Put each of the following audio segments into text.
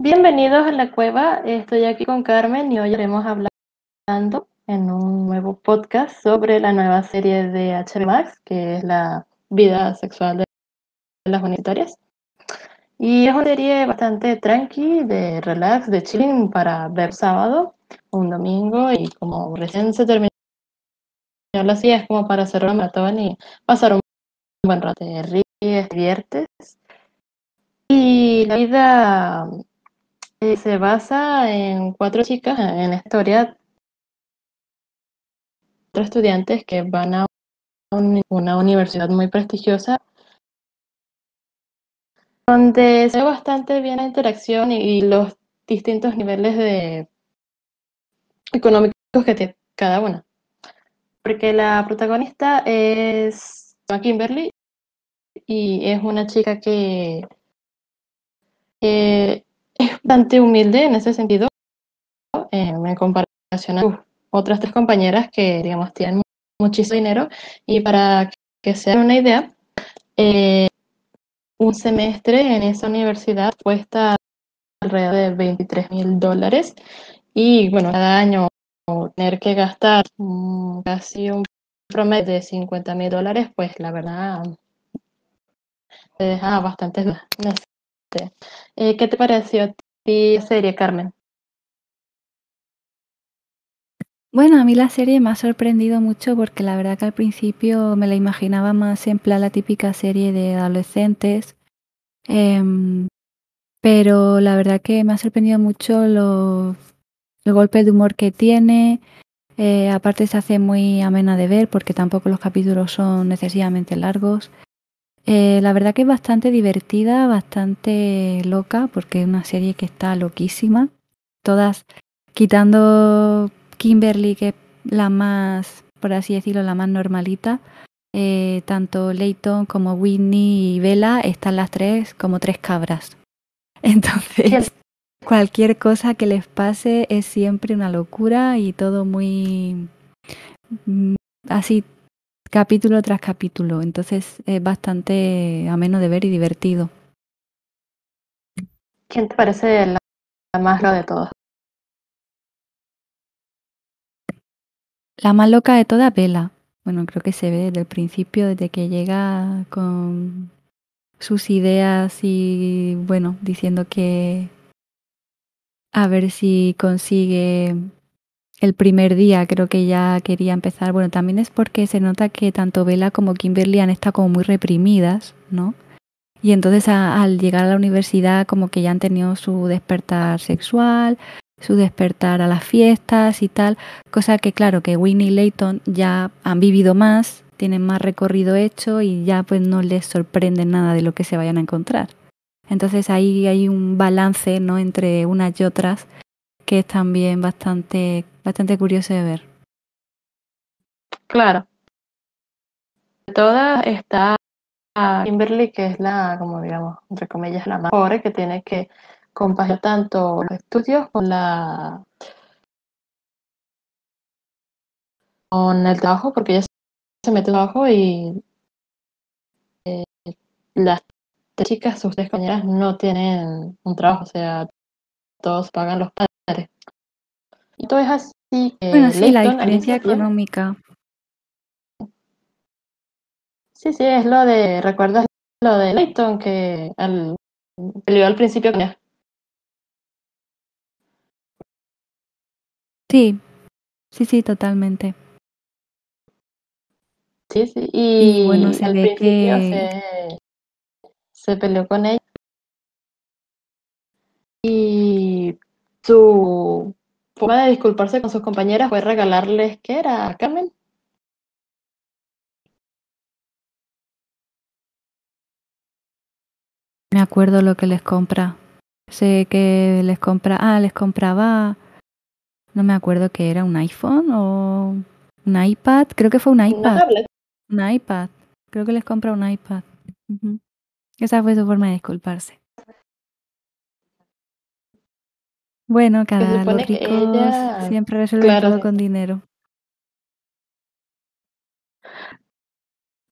Bienvenidos a la cueva, estoy aquí con Carmen y hoy haremos hablando en un nuevo podcast sobre la nueva serie de HBO Max, que es la vida sexual de las universitarias. Y es una serie bastante tranqui, de relax, de chilling para ver sábado, un domingo y como recién se terminó la serie es como para hacer una maratón y pasar un buen rato. Te ríes, te diviertes. Y la vida eh, se basa en cuatro chicas en historia, cuatro estudiantes que van a una universidad muy prestigiosa donde se ve bastante bien la interacción y, los distintos niveles de económicos que tiene cada una. Porque la protagonista es Kimberly y es una chica que es bastante humilde en ese sentido, eh, en comparación a otras tres compañeras que, digamos, tienen muchísimo dinero. Y para que se hagan una idea, eh, un semestre en esa universidad cuesta alrededor de 23 mil dólares y bueno, cada año tener que gastar casi un promedio de 50 mil dólares, pues la verdad te deja bastante dudas. Eh, ¿Qué te pareció a ti la serie, Carmen? Bueno, a mí la serie me ha sorprendido mucho porque la verdad que al principio me la imaginaba más en plan la típica serie de adolescentes. Em, pero la verdad que me ha sorprendido mucho los, golpes de humor que tiene. Eh, aparte se hace muy amena de ver porque tampoco los capítulos son excesivamente largos. Eh, la verdad que es bastante divertida, bastante loca porque es una serie que está loquísima. Todas quitando Kimberly, que es la más, por así decirlo, la más normalita, eh, tanto Leighton como Whitney y Bella están las tres como tres cabras. Entonces, cualquier cosa que les pase es siempre una locura y todo muy mm, así capítulo tras capítulo. Entonces es bastante ameno de ver y divertido. ¿Quién te parece la, más loca de todas? La más loca de todas, Bella. Bueno, creo que se ve desde el principio, desde que llega con sus ideas y, bueno, diciendo que a ver si consigue el primer día, creo que ya quería empezar. Bueno, también es porque se nota que tanto Bella como Kimberly han estado como muy reprimidas, ¿no? Y entonces al llegar a la universidad como que ya han tenido su despertar sexual, su despertar a las fiestas y tal, cosa que claro que Winnie y Layton ya han vivido más, tienen más recorrido hecho y ya pues no les sorprende nada de lo que se vayan a encontrar. Entonces ahí hay un balance ¿no? entre unas y otras que es también bastante, bastante curioso de ver. Claro. Toda está Kimberly, que es la, como digamos, entre comillas, la más pobre, que tiene que compaginar tanto los estudios con la con el trabajo, porque ella se mete trabajo y eh, las chicas, sus tres compañeras, no tienen un trabajo, o sea, todos pagan los padres. Y todo es así. bueno, sí, la diferencia económica. Sí, sí, es lo de, ¿recuerdas lo de Leighton que al, peleó al principio con Sí, sí, sí, totalmente. Sí, sí, y, bueno, se ve que se, peleó con ella. Y su forma de disculparse con sus compañeras fue regalarles, ¿qué era, Carmen? Me acuerdo lo que les compra. Sé que les compra, ah, les compraba no me acuerdo que era un iPhone o un iPad. Creo que fue un iPad. Un iPad. Creo que les compra un iPad. Esa fue su forma de disculparse. Bueno, cada los ricos siempre resuelven todo con dinero.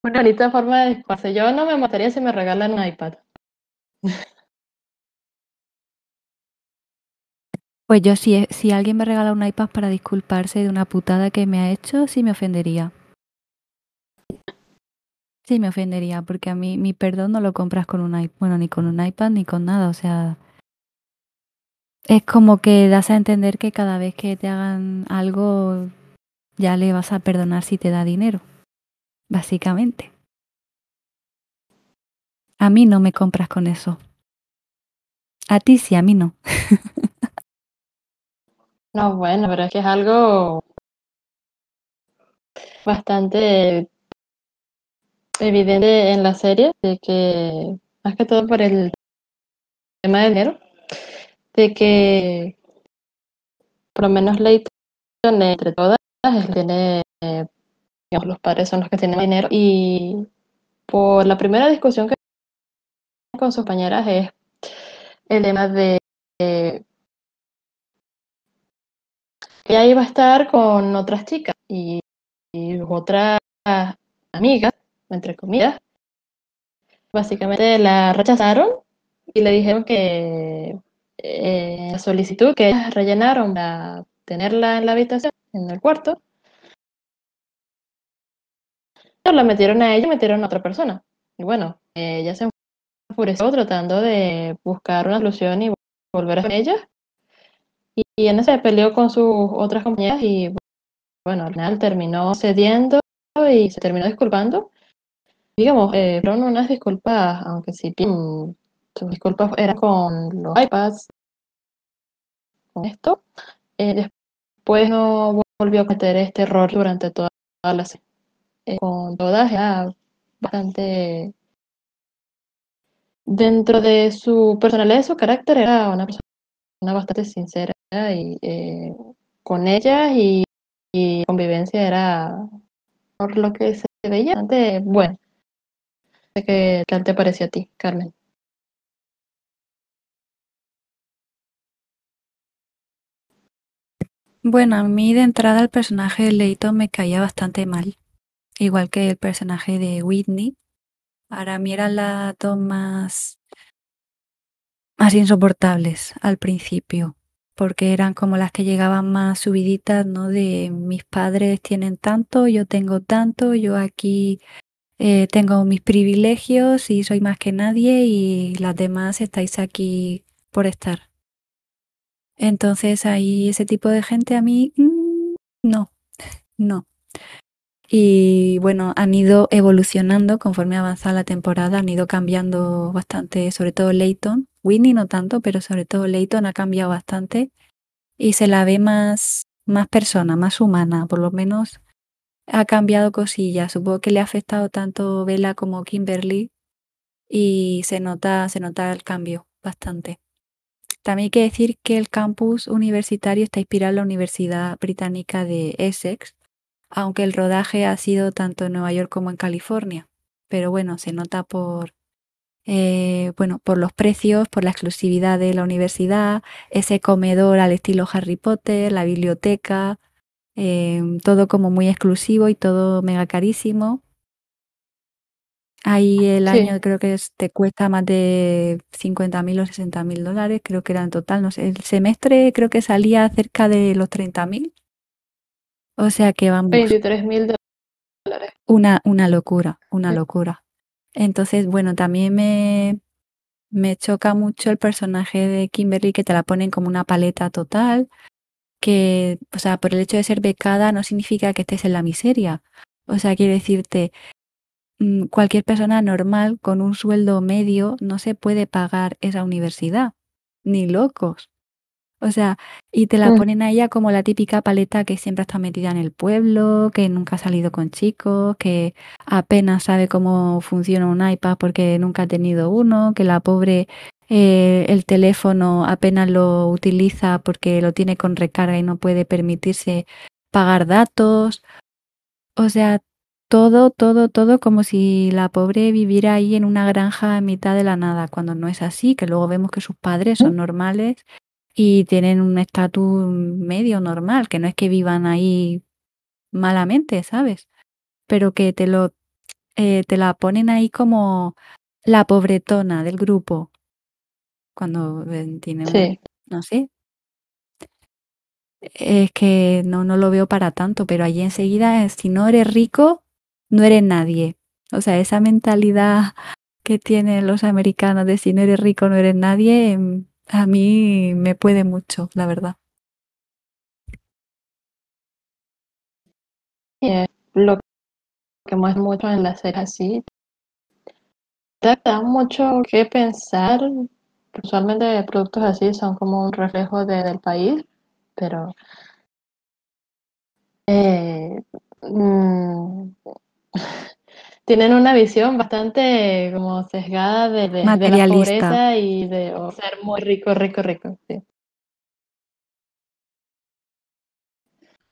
Una bonita forma de disculparse. Yo no me mataría si me regalan un iPad. Pues yo si, si alguien me regala un iPad para disculparse de una putada que me ha hecho, sí me ofendería. Sí me ofendería, porque a mí mi perdón no lo compras con un iPad, bueno, ni con un iPad ni con nada, o sea, es como que das a entender que cada vez que te hagan algo ya le vas a perdonar si te da dinero, básicamente. A mí no me compras con eso. A ti sí, a mí no. No, bueno, pero es que es algo bastante evidente en la serie, de que, más que todo por el tema del dinero, de que por lo menos Leighton entre todas tiene los padres son los que tienen dinero y por la primera discusión que con sus compañeras es el tema de eh, ella iba a estar con otras chicas y otras amigas, entre comillas, básicamente la rechazaron y le dijeron que eh, la solicitud que ellas rellenaron para tenerla en la habitación, en el cuarto, la metieron a ella metieron a otra persona. Y bueno, ella se enfureció tratando de buscar una solución y volver a con ella. Y, y en ese peleó con sus otras compañeras y bueno, al final terminó cediendo y se terminó disculpando. Digamos, eh, fueron unas disculpas, aunque si bien sus disculpas eran con los iPads, con esto, eh, después no volvió a cometer este error durante toda la serie. Eh, con todas era bastante dentro de su personalidad y su carácter era una persona bastante sincera y eh, con ella y, y, convivencia era por lo que se veía bastante bueno. ¿Qué tal te pareció a ti, Carmen? Bueno, a mí de entrada el personaje de Leighton me caía bastante mal, igual que el personaje de Whitney. Para mí eran las dos más, más insoportables al principio, porque eran como las que llegaban más subiditas, ¿no? De mis padres tienen tanto, yo tengo tanto, yo aquí eh, tengo mis privilegios y soy más que nadie y las demás estáis aquí por estar. Entonces ahí ese tipo de gente a mí mmm, no, no. Y bueno, han ido evolucionando conforme avanza la temporada, han ido cambiando bastante, sobre todo Leighton. Winnie no tanto, pero sobre todo Leighton ha cambiado bastante y se la ve más, más persona, más humana, por lo menos ha cambiado cosillas. Supongo que le ha afectado tanto Bella como Kimberly y se nota, se nota el cambio bastante. También hay que decir que el campus universitario está inspirado en la Universidad Británica de Essex, aunque el rodaje ha sido tanto en Nueva York como en California. Pero bueno, se nota por, eh, bueno, por los precios, por la exclusividad de la universidad, ese comedor al estilo Harry Potter, la biblioteca, eh, todo como muy exclusivo y todo mega carísimo. Ahí el Sí. año creo que es- te cuesta más de 50 mil o 60 mil dólares, creo que era en total, no sé, el semestre creo que salía cerca de los 30 mil. O sea que vamos, 23 mil dólares. una, una locura, una Sí. locura. Entonces, bueno, también me, me choca mucho el personaje de Kimberly que te la ponen como una paleta total, que, o sea, por el hecho de ser becada no significa que estés en la miseria. O sea, quiere decirte, cualquier persona normal con un sueldo medio no se puede pagar esa universidad, ni locos. O sea, y te la Mm. ponen a ella como la típica paleta que siempre está metida en el pueblo, que nunca ha salido con chicos, que apenas sabe cómo funciona un iPad porque nunca ha tenido uno, que la pobre eh, el teléfono apenas lo utiliza porque lo tiene con recarga y no puede permitirse pagar datos. O sea, todo, todo, todo como si la pobre viviera ahí en una granja en mitad de la nada, cuando no es así, que luego vemos que sus padres son normales y tienen un estatus medio normal, que no es que vivan ahí malamente, ¿sabes? Pero que te lo eh, te la ponen ahí como la pobretona del grupo. Cuando eh, tiene un, Sí. no sé. es que no, no lo veo para tanto, pero allí enseguida, si no eres rico, no eres nadie. O sea, esa mentalidad que tienen los americanos de si no eres rico, no eres nadie, em, a mí me puede mucho, la verdad. lo que muestra mucho en la serie así, te da mucho que pensar. Usualmente productos así son como un reflejo del país, pero eh, mm, tienen una visión bastante como sesgada de, de, de la pobreza y de ser muy rico, rico, rico. Sí.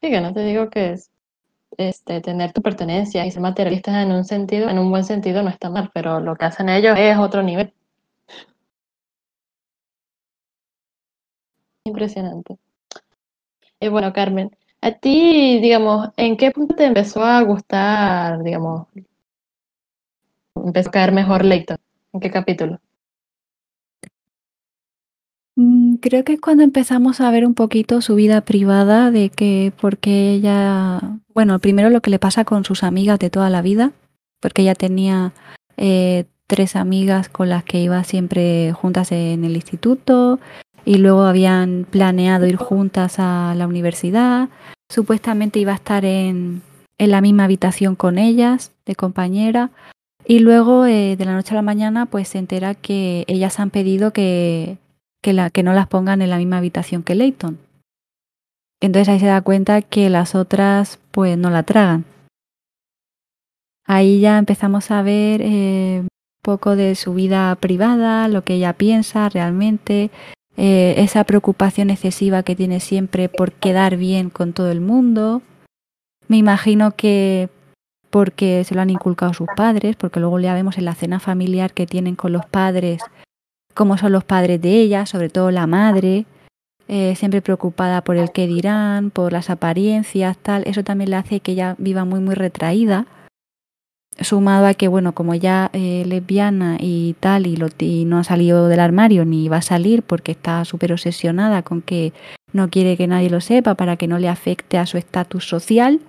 sí, que no te digo que es, este, tener tu pertenencia y ser materialistas en un sentido, en un buen sentido no está mal, pero lo que hacen ellos es otro nivel. Impresionante. Y bueno, Carmen, a ti, digamos, ¿en qué punto te empezó a gustar, digamos, empezó a caer mejor Leighton? ¿En qué capítulo? Mm, creo que es cuando empezamos a ver un poquito su vida privada, de que porque ella, bueno, primero lo que le pasa con sus amigas de toda la vida, porque ella tenía eh, tres amigas con las que iba siempre juntas en el instituto y luego habían planeado ir juntas a la universidad. Supuestamente iba a estar en, en la misma habitación con ellas, de compañera, y luego eh, de la noche a la mañana pues se entera que ellas han pedido que, que, la, que no las pongan en la misma habitación que Leighton. Entonces ahí se da cuenta que las otras pues no la tragan. Ahí ya empezamos a ver eh, un poco de su vida privada, lo que ella piensa realmente, eh, esa preocupación excesiva que tiene siempre por quedar bien con todo el mundo. Me imagino que porque se lo han inculcado sus padres, porque luego ya vemos en la cena familiar que tienen con los padres, cómo son los padres de ella, sobre todo la madre, eh, siempre preocupada por el qué dirán, por las apariencias, tal. Eso también le hace que ella viva muy, muy retraída. Sumado a que, bueno, como ya eh, lesbiana y tal, y, no ha salido del armario ni va a salir porque está súper obsesionada con que no quiere que nadie lo sepa para que no le afecte a su estatus social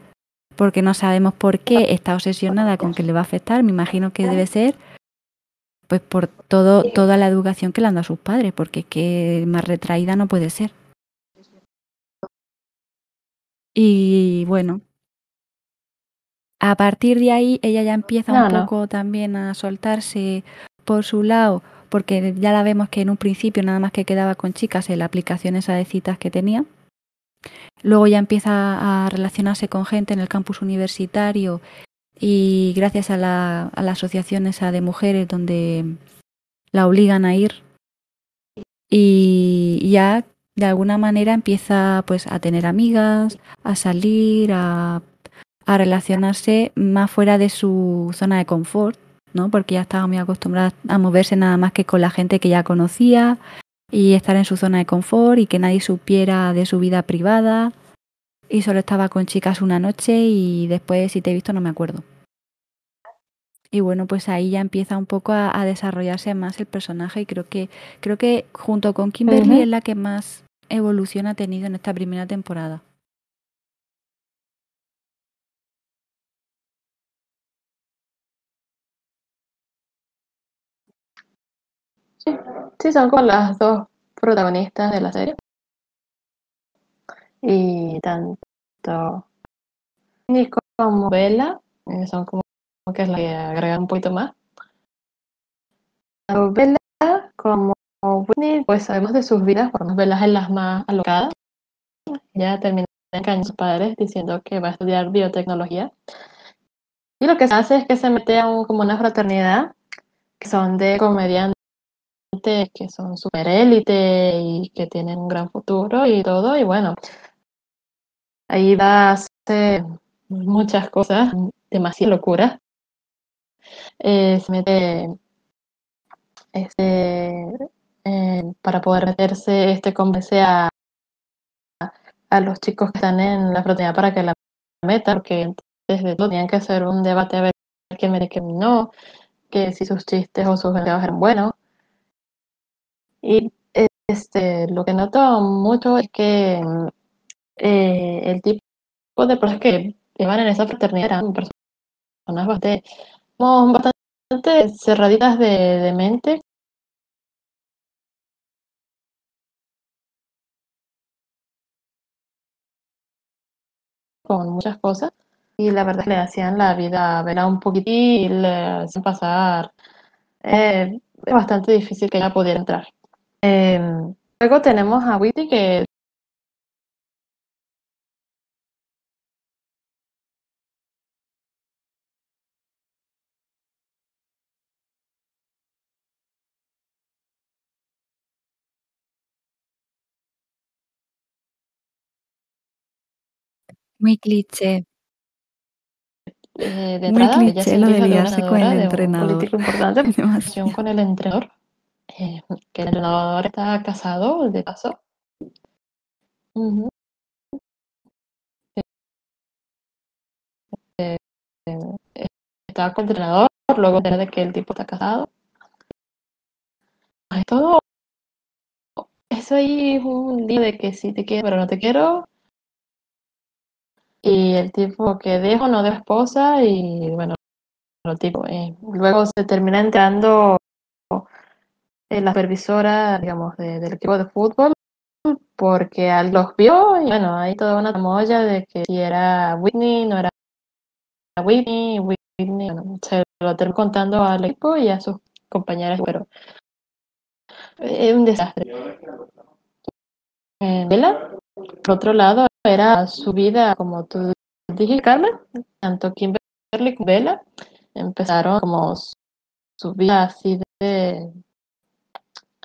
porque no sabemos por qué está obsesionada con que le va a afectar. Me imagino que debe ser pues por todo, toda la educación que le han dado a sus padres, porque es que más retraída no puede ser. Y bueno, a partir de ahí ella ya empieza un poco también a soltarse por su lado, porque ya la vemos que en un principio nada más que quedaba con chicas en la aplicación esa de citas que tenía. Luego ya empieza a relacionarse con gente en el campus universitario y gracias a la, asociación esa de mujeres donde la obligan a ir y ya de alguna manera empieza pues a tener amigas, a salir, a, a relacionarse más fuera de su zona de confort, ¿no? Porque ya estaba muy acostumbrada a moverse nada más que con la gente que ya conocía y estar en su zona de confort y que nadie supiera de su vida privada. Y solo estaba con chicas una noche y después si te he visto no me acuerdo. Y bueno, pues ahí ya empieza un poco a, desarrollarse más el personaje y creo que, creo que junto con Kimberly es la que más evolución ha tenido en esta primera temporada. Sí, son como las dos protagonistas de la serie. Y tanto Nico como Bella eh, son como que es la que agrega un poquito más. Tanto Bella como Whitney, pues sabemos de sus vidas, por lo Bella es las más alocadas. Ya terminó con sus padres diciendo que va a estudiar biotecnología. Y lo que se hace es que se mete a un, como una fraternidad, que son de comediantes que son super élite y que tienen un gran futuro y todo. Y bueno, ahí a hacer muchas cosas, demasiada locura. Eh, se mete este, para poder meterse, este convence a, a los chicos que están en la fraternidad para que la metan, porque desde todo tenían que hacer un debate a ver quién me que no, que si sus chistes o sus videos eran buenos. Y este, lo que noto mucho es que eh, el tipo de personas que iban en esa fraternidad eran personas bastante, cerraditas de, de mente. con muchas cosas y la verdad que le hacían la vida a un poquitín y le hacían pasar eh, bastante difícil que ella pudiera entrar. Eh, luego tenemos a Whitney que Muy cliché. Eh, de Muy entrada, ella cliché lo de hizo de liarse con el de un entrenador. político importante, Demasiado. con el entrenador, eh, que el entrenador está casado, de paso. Eh, eh, estaba con el entrenador, luego de que el tipo está casado. Es todo eso ahí es un día de que sí te quiero, pero no te quiero. Y el tipo que dejo, no de esposa, y bueno, el tipo, luego se termina entrando eh, la supervisora, digamos, de- del equipo de fútbol, porque los vio, y bueno, hay toda una tramoya de que si era Whitney, no era Whitney, Whitney, bueno, se lo terminó contando al equipo y a sus compañeras, pero es un desastre. Eh, Bella, por otro lado, era su vida, como tú dijiste, Carmen, tanto Kimberly como Bella empezaron como su vida así de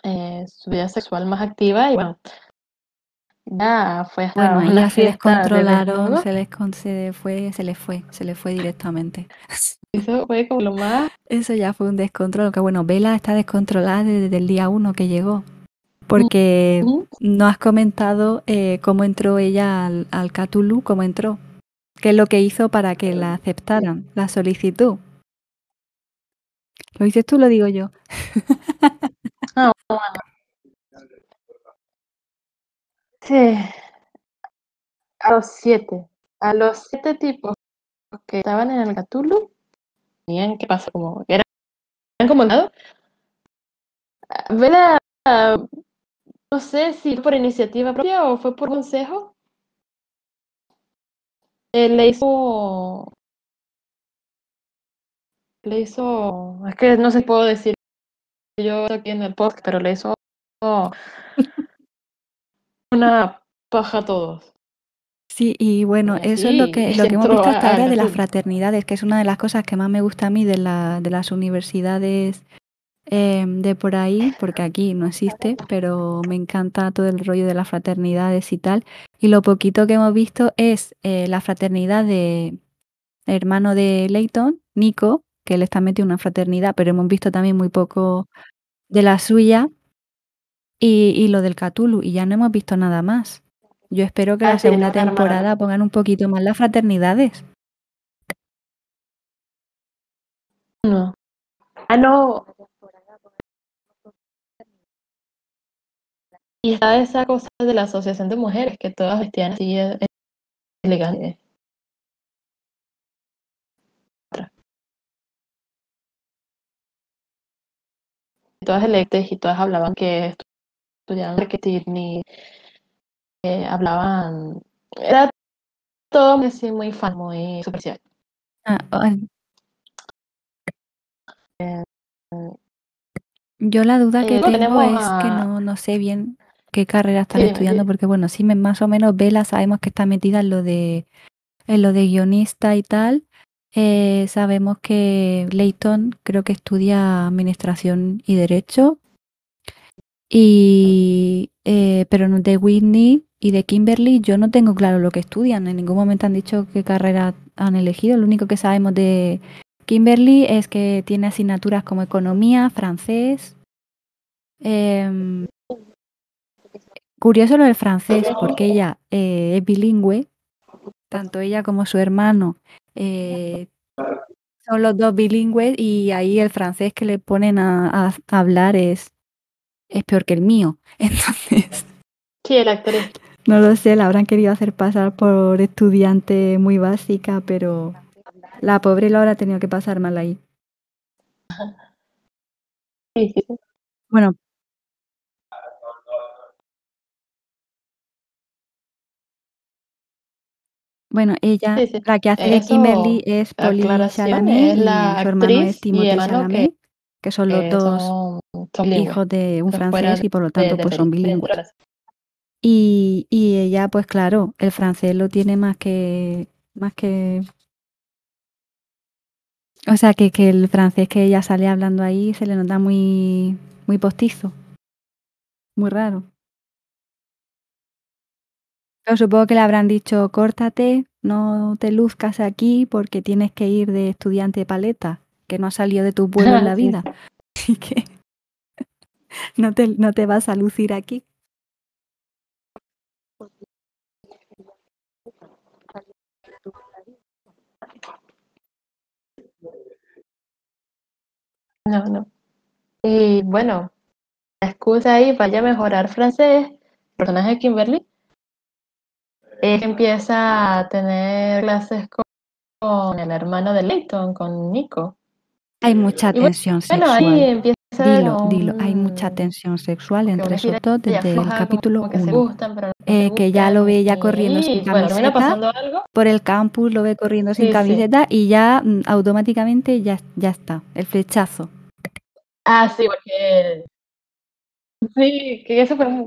eh, su vida sexual más activa y bueno, ya fue hasta Bueno, una se fiesta de descontrolaron, desnudos. se les, con- se fue, se les fue, se les fue directamente. Eso fue como lo más Eso ya fue un descontrol. Que bueno, Vela está descontrolada desde el día uno que llegó. Porque no has comentado eh, cómo entró ella al, al Cthulhu, cómo entró. ¿Qué es lo que hizo para que la aceptaran, la solicitud? ¿Lo dices tú o lo digo yo? Sí, a los siete, a los siete tipos que estaban en el Cthulhu, tenían que pasar como, eran, eran como nada. Vela, no sé si por iniciativa propia o fue por consejo. Eh, le hizo, le hizo, es que no si puedo decir yo aquí en el podcast, pero le hizo una paja a todos. Sí, y bueno, Y eso es lo que, lo que hemos visto hasta ahora de las fraternidades, que es una de las cosas que más me gusta a mí de, la, de las universidades eh, de por ahí, porque aquí no existe, pero me encanta todo el rollo de las fraternidades y tal. Y lo poquito que hemos visto es eh, la fraternidad de hermano de Leighton, Nico, que él está metido en una fraternidad, pero hemos visto también muy poco de la suya y, y lo del Cthulhu, y ya no hemos visto nada más. Yo espero que Ah, la segunda temporada pongan un poquito más las fraternidades. No. Ah, no. Y está esa cosa de la asociación de mujeres, que todas vestían así eh, elegantes. Todas electas y todas hablaban que estudiaban marketing y eh, hablaban. Era todo así muy fan, muy superficial. Ah, ah, yo la duda que Eh, tengo es que no, no sé bien qué carrera están Sí, estudiando, porque bueno, sí, más o menos Vela sabemos que está metida en lo de, en lo de guionista y tal. Eh, sabemos que Leighton creo que estudia administración y derecho. Y eh, pero de Whitney y de Kimberly yo no tengo claro lo que estudian. En ningún momento han dicho qué carrera han elegido. Lo único que sabemos de Kimberly es que tiene asignaturas como economía, francés. em, curioso lo del francés, porque ella eh, es bilingüe, tanto ella como su hermano eh, son los dos bilingües y ahí el francés que le ponen a, hablar es, es peor que el mío. Entonces, Sí, el actor es No lo sé, la habrán querido hacer pasar por estudiante muy básica, pero la pobre lo habrá tenido que pasar mal ahí. Sí, sí. Bueno. Bueno, ella, Sí, sí. la que hace de Kimberly es Polly Chalamet es y la su hermano es actriz y Timothée hermano Chalamet, que, que son los eh, dos son, son bilingües, hijos de un francés y por lo tanto de pues son de bilingües. Y, y ella, pues claro, el francés lo tiene más que, más que, o sea, que, que el francés que ella sale hablando ahí se le nota muy, muy postizo, muy raro. Supongo que le habrán dicho, córtate, no te luzcas aquí porque tienes que ir de estudiante de paleta, que no has salido de tu pueblo en la vida. Así que no te, no te vas a lucir aquí. No, no. Y bueno, la excusa ahí para ella mejorar francés, el personaje de Kimberly, empieza a tener clases con, con el hermano de Leighton, con Nico. Hay mucha Y bueno, tensión Bueno, ahí sexual. empieza Dilo, como dilo, hay mucha un- tensión sexual entre esos dos desde el capítulo como que se 1. gustan, pero no se Eh, que ya lo ve gustan, corriendo y, sin camiseta algo. por el campus, lo ve corriendo sin sí. camiseta y ya mm, automáticamente ya, ya está, el flechazo. Ah, sí, porque... Sí, que eso fue muy...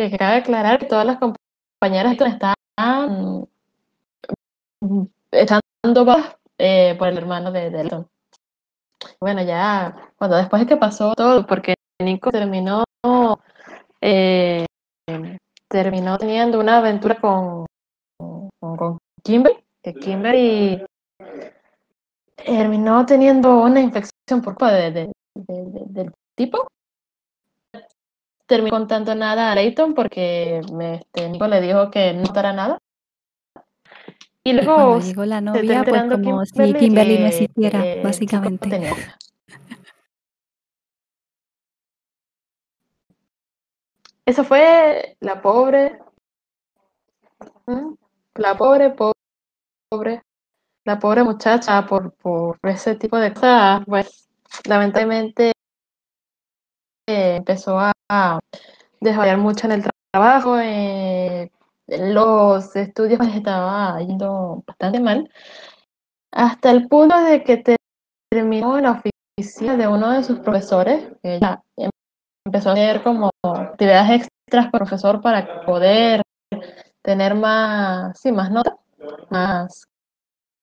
que cabe aclarar que todas las compañeras están echando vas eh, por el hermano de de Elton. Bueno, ya, cuando después de que pasó todo, porque Nico terminó, eh, terminó teniendo una aventura con, con, con Kimberly, que Kimberly terminó teniendo una infección por culpa de- del tipo. Terminó contando nada a Leighton porque me- este, Nico le dijo que no notara nada. Y luego llegó la novia, pues como si Kimberly Kimberly no que, existiera, eh, básicamente. Eso fue la pobre, ¿Mm? la pobre, po- pobre, la pobre muchacha por, por ese tipo de cosas, pues lamentablemente eh, empezó a, a desarrollar mucho en el tra- trabajo, eh, los estudios pues, estaba yendo bastante mal, hasta el punto de que te- terminó en la oficina de uno de sus profesores, que em- empezó a hacer como actividades extras con el profesor para poder tener más, sí, más notas, más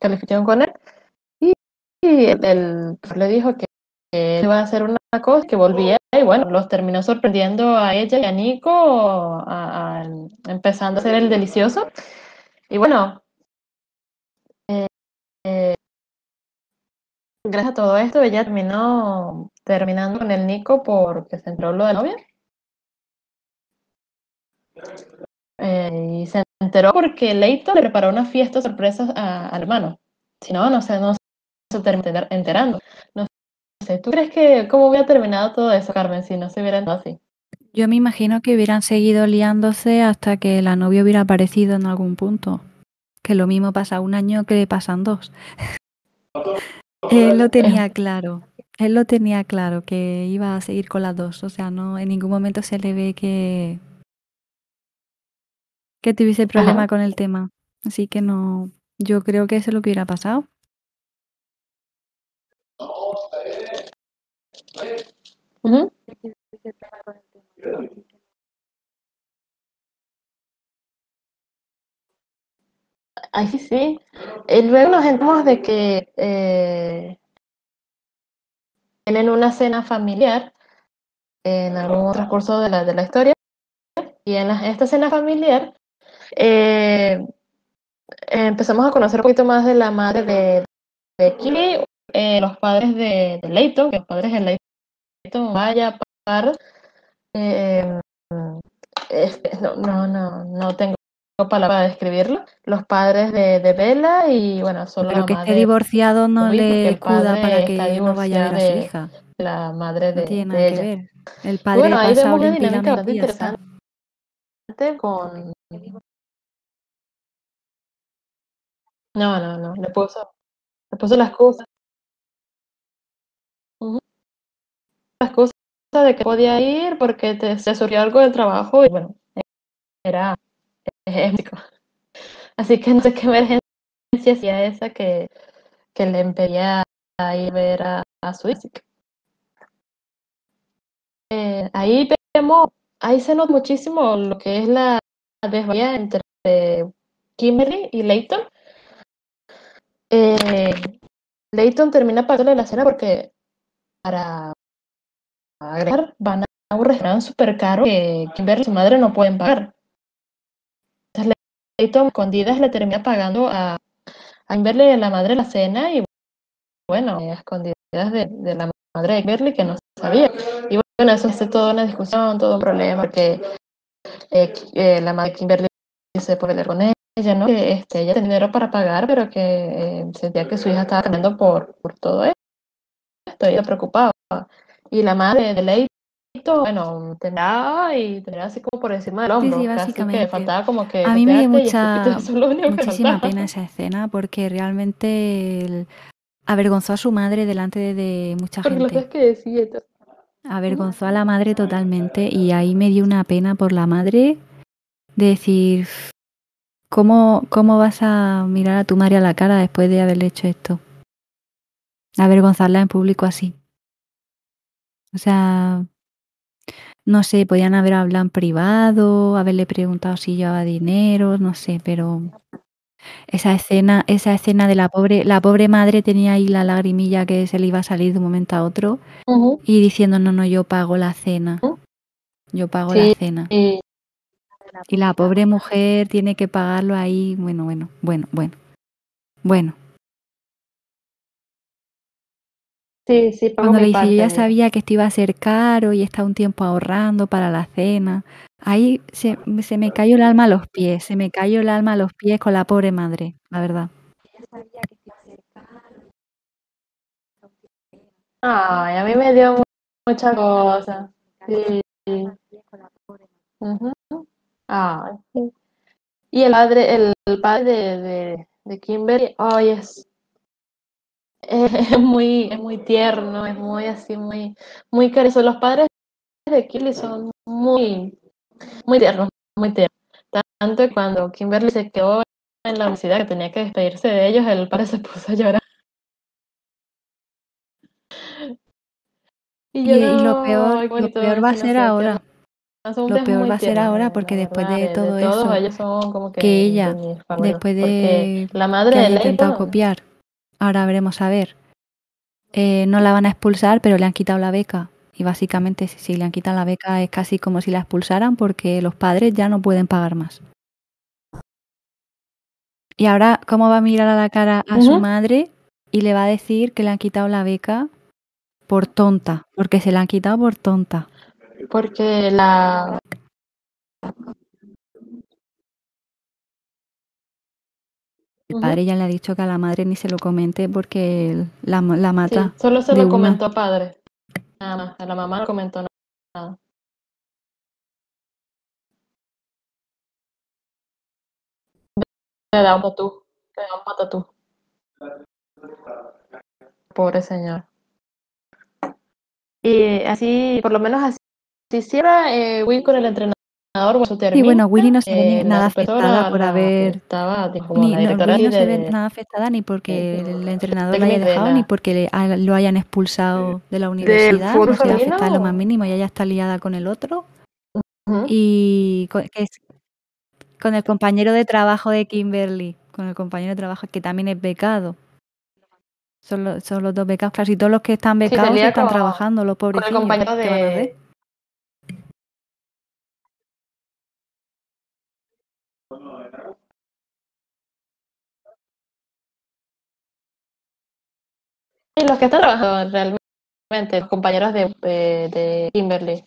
calificación con él. Y, y el, el le dijo que, iba a hacer una cosa, que volvía, y bueno, los terminó sorprendiendo a ella y a Nico, a- a- empezando a hacer el delicioso. Y bueno, eh, eh, gracias a todo esto, ella terminó terminando con el Nico porque se entró lo de novia. Eh, y se enteró porque Leighton le preparó una fiesta sorpresa a- al hermano. Si no, no sé, no se termina enterando. No sé, ¿tú crees que cómo hubiera terminado todo eso, Carmen, si no se hubiera enterado así? Yo me imagino que hubieran seguido liándose hasta que la novia hubiera aparecido en algún punto. Que lo mismo pasa un año que pasan dos. Él lo tenía claro. Él lo tenía claro que iba a seguir con las dos. O sea, no en ningún momento se le ve que que tuviese problema Ajá. con el tema. Así que no, yo creo que eso es lo que hubiera pasado. Ujú. Ay, sí. Y luego nos enteramos de que eh, tienen una cena familiar en algún transcurso de la, de la historia. Y en esta cena familiar eh, empezamos a conocer un poquito más de la madre de, de Kimi, eh, los padres de, de Leighton, que los padres de Leighton, vaya, par, eh, este, no, no, no, no tengo palabra para describirlo. Los padres de, de Bella y bueno, solo Pero la que esté madre divorciado no le padre para que no vaya a ver a su de- hija. la madre No de, tiene de nada que ella. ver. El Y padre bueno, ahí vemos una dinámica bastante interesante con... No, no, no, le puso, le puso las cosas. Las cosas de que podía ir porque te, se surgió algo del trabajo y bueno, era épico. Así que no sé qué emergencia hacía esa que, que le impedía ir a ver a, a su hija. Eh, ahí vemos, ahí se nota muchísimo lo que es la desvalía entre Kimberly y Leighton. Eh, Leighton termina pagándole la cena porque para agregar van a un restaurante súper caro que Kimberly y su madre no pueden pagar. Entonces Leighton escondidas le termina pagando a, a Kimberly y la madre la cena y bueno, a escondidas de, de la madre de Kimberly que no sabía. Y bueno, eso hace toda una discusión, todo un problema porque eh, eh, la madre de Kimberly se puede pelear con ella, ¿no? Que este, ella tenía dinero para pagar, pero que eh, sentía que su hija estaba cambiando por, por todo esto, ella preocupaba. Y la madre de Leito, bueno, tendrá y tendrá así como por encima del Sí, hombro, sí, casi básicamente. que faltaba como que A mí me dio mucha, muchísima pena esa escena porque realmente el- avergonzó a su madre delante de, de mucha lo gente. que decía. Avergonzó a la madre totalmente y ahí me dio una pena por la madre de decir, ¿cómo, cómo vas a mirar a tu madre a la cara después de haberle hecho esto? Avergonzarla en público así. O sea, no sé, podían haber hablado en privado, haberle preguntado si llevaba dinero, no sé, pero esa escena, esa escena de la pobre, la pobre madre tenía ahí la lagrimilla que se le iba a salir de un momento a otro y diciendo, no, no, yo pago la cena. Yo pago la cena. Y la pobre mujer tiene que pagarlo ahí. Bueno, bueno, bueno, bueno. Bueno, sí, sí, pago cuando le mi dice, yo ya sabía que esto iba a ser caro y está un tiempo ahorrando para la cena. Ahí se, se me cayó el alma a los pies, se me cayó el alma a los pies con la pobre madre, la verdad. Ay, a mí me dio mu- mucha cosa. Sí. Ujú. Ay, sí. Y el padre, el, padre de, de, de Kimberly, ay, es, es muy, es muy tierno, es muy así, muy, muy cariñoso. Los padres de Kimberly son muy, muy tiernos, muy tiernos. Tanto que cuando Kimberly se quedó en la universidad que tenía que despedirse de ellos, el padre se puso a llorar. Y Y, yo, y lo peor, lo peor va a ser ahora. Lo peor va a ser ahora porque después de de, todo de todos eso, ellos son como que, que ella, después de la que madre de haya intentado copiar, ahora veremos a ver, eh, no la van a expulsar, pero le han quitado la beca. Y básicamente si, si le han quitado la beca es casi como si la expulsaran porque los padres ya no pueden pagar más. Y ahora, ¿cómo va a mirar a la cara a su madre y le va a decir que le han quitado la beca por tonta? Porque se la han quitado por tonta. porque la, El padre ya le ha dicho que a la madre ni se lo comente porque la, la sí, mata solo se lo una. comentó padre, nada más, a la mamá no comentó nada. Le da un tatú, le da un patatú. Pobre señor. Y así, por lo menos así, si cierra eh, Will con el entrenador, Sí, termina, bueno, Winnie no se ve eh, nada afectada por haber... estaba tipo, Ni, no, Winnie se de, ve de- nada afectada ni porque de- el entrenador la haya de dejado, ni porque le lo hayan expulsado de la universidad. fútbol No se ve afectada en lo más mínimo y ella está liada con el otro. Y con, que es- con el compañero de trabajo de Kimberly, con el compañero de trabajo que también es becado. Son, los- son los dos becados. Casi todos los que están Sí, becados salía están trabajando, los con el compañero de... Sí, los que están trabajando realmente, los compañeros de, de, de Kimberly.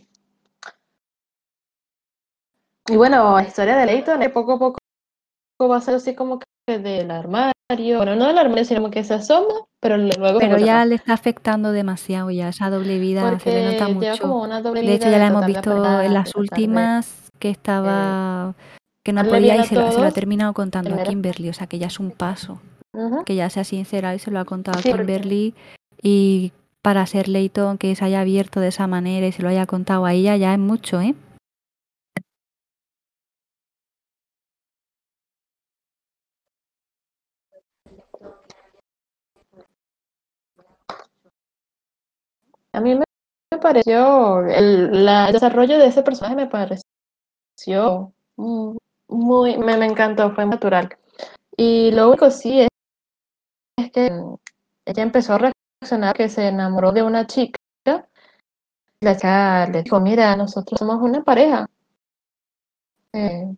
Y bueno, la historia de Leighton es poco a poco va a ser así como que del armario, bueno, no del armario, sino como que se asoma, pero luego Pero ya le está afectando demasiado ya, esa doble vida se le nota Porque mucho. como una doble De hecho, ya la hemos visto en las de, últimas que estaba que no podía y se lo, se lo ha terminado contando a Kimberly, o sea que ya es un paso, Que ya se ha sincerado y se lo ha contado Sí, a porque- Kimberly y para ser Leighton que se haya abierto de esa manera y se lo haya contado a ella ya es mucho, ¿eh? A mí me, pareció, el, la- el desarrollo de ese personaje me pareció mm, muy, me, me encantó, fue natural. Y lo único sí es, que mm, ella empezó a reaccionar que se enamoró de una chica. La chica le dijo, mira, nosotros somos una pareja. Eh,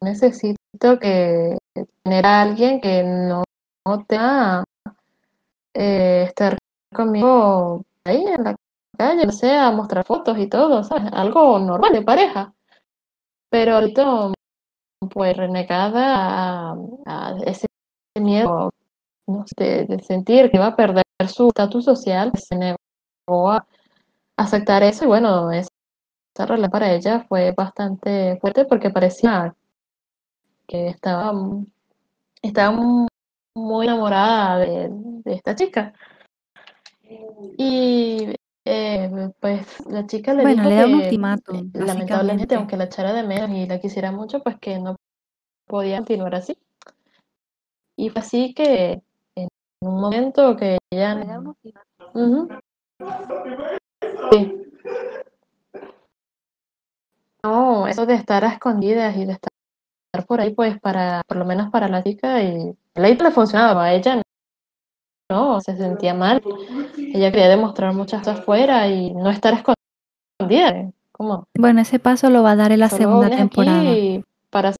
necesito que tener a alguien que no, no tenga eh, estar conmigo ahí en la calle, o sea, mostrar fotos y todo. Algo normal de pareja. Pero ahorita, pues renegada a ese miedo no sé, de, sentir que iba a perder su estatus social, se negó a aceptar eso y bueno, esa relación para ella fue bastante fuerte porque parecía que estaba, estaba muy enamorada de, de esta chica. Y eh, pues la chica le Bueno, dijo le da un ultimátum, eh, lamentablemente, aunque la echara de menos y la quisiera mucho, pues que no podía continuar así. Y fue así que un momento que ella... Ujú. Sí. No, eso de estar a escondidas y de estar por ahí, pues para, por lo menos para la chica, y a le funcionaba, a ella no, se sentía mal. Ella quería demostrar muchas cosas afuera y no estar escondida. Como, Bueno, ese paso lo va a dar en la solo segunda temporada. aquí para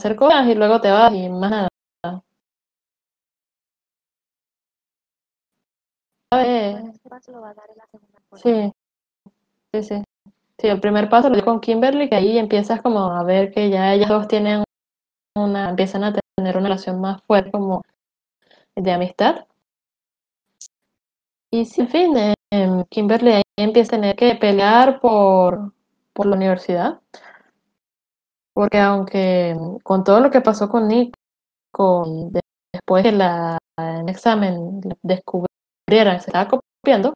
hacer cosas y luego te vas y más nada. Eh, Sí, sí, sí. Sí, el primer paso lo dio con Kimberly, que ahí empiezas como a ver que ya ellas dos tienen una, empiezan a tener una relación más fuerte como de amistad. Y sí, en fin, eh, em, Kimberly ahí empieza a tener que pelear por, por la universidad. Porque aunque con todo lo que pasó con Nick, con, de- después la, en examen descubrieran que se estaba copiando,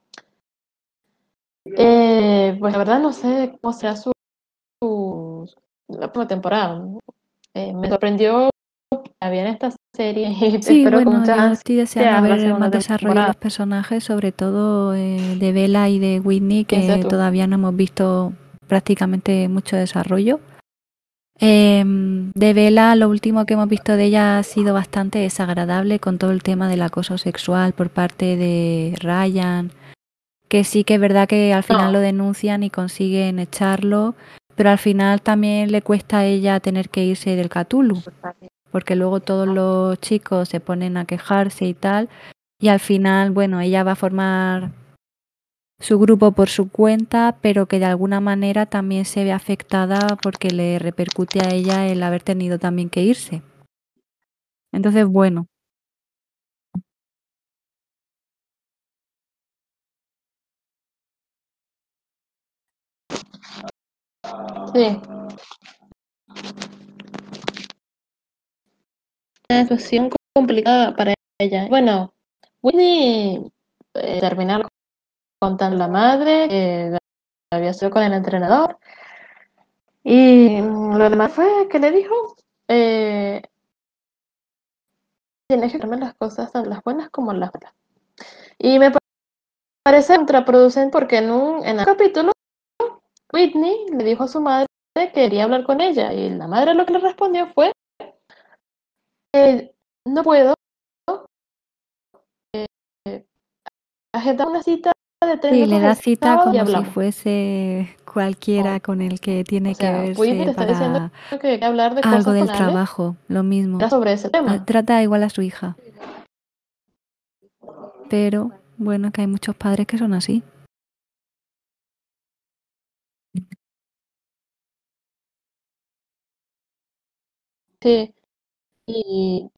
eh, pues la verdad no sé cómo será su, su la próxima temporada. Eh, me sorprendió que bien esta serie y Sí, espero bueno, estoy deseando ver más desarrollo de los personajes, sobre todo eh, de Bella y de Whitney, que todavía no hemos visto prácticamente mucho desarrollo. Em, de Bella, lo último que hemos visto de ella ha sido bastante desagradable con todo el tema del acoso sexual por parte de Ryan, que sí que es verdad que al final No. lo denuncian y consiguen echarlo, pero al final también le cuesta a ella tener que irse del Cthulhu porque luego todos los chicos se ponen a quejarse y tal, y al final, bueno, ella va a formar su grupo por su cuenta, pero que de alguna manera también se ve afectada porque le repercute a ella el haber tenido también que irse. Entonces, bueno, Sí. Una situación complicada para ella. Bueno, Whitney eh, terminar con la madre, que había sido con el entrenador. Y lo demás fue que le dijo, eh, tienes que verme las cosas, tanto las buenas como las malas. Y me pa- parece contraproducente porque en un, en un capítulo, Whitney le dijo a su madre que quería hablar con ella. Y la madre lo que le respondió fue, eh, no puedo, eh, agendar una cita de tres sí, le da cita como si fuese cualquiera Oh, con el que tiene O sea, que verse está diciendo para que hay que hablar de algo cosas del trabajo, lo mismo. era sobre ese Ah, tema. Trata igual a su hija, pero bueno, que hay muchos padres que son así. Sí. Y,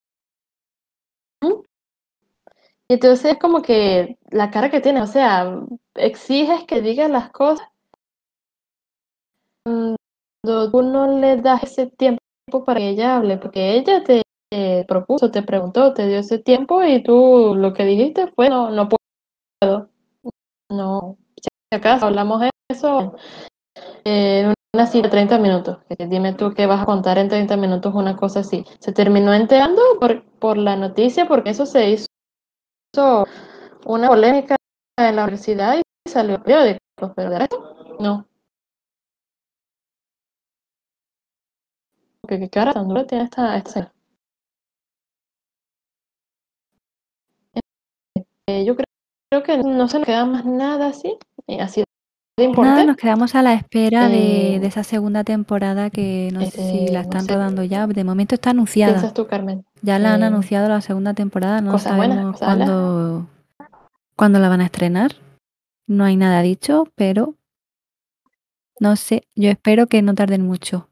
y entonces es como que la cara que tiene, o sea, exiges que diga las cosas cuando tú no le das ese tiempo para que ella hable, porque ella te propuso, te preguntó, te dio ese tiempo y tú lo que dijiste fue no, no puedo. No, si acaso hablamos de eso en una cita de 30 minutos. Dime tú qué vas a contar en 30 minutos una cosa así. Se terminó enterando por, por la noticia porque eso se hizo una polémica en la universidad y salió el periódico, pero de resto, no. Porque qué cara tan dura tiene esta escena. Eh, yo creo, creo, que no se nos queda más nada así, eh, así de importante. Nada, nos quedamos a la espera de, de, esa segunda temporada que no sé si la están no sé. rodando ya. De momento está anunciada. ¿Piensas tú, Carmen? Ya la han anunciado la segunda temporada, no sabemos cuándo, cuándo la van a estrenar. No hay nada dicho, pero no sé, yo espero que no tarden mucho.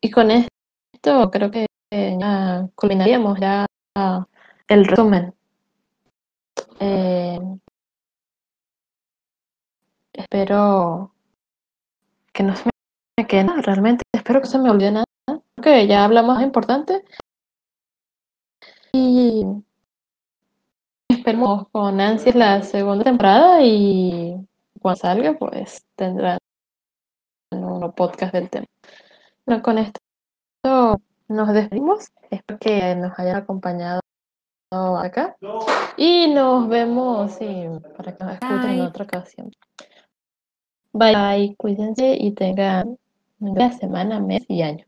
Y con esto creo que ya culminaríamos ya el resumen. Eh, espero que no se me quede nada, realmente espero que se me olvide nada, porque ya hablamos más importante. Y esperemos con ansias la segunda temporada y cuando salga pues tendrán un podcast del tema. Bueno, con esto nos despedimos. Espero que nos hayan acompañado acá. Y nos vemos sí, para que nos escuchen en otra ocasión. Bye, bye, cuídense y tengan una semana, mes y año.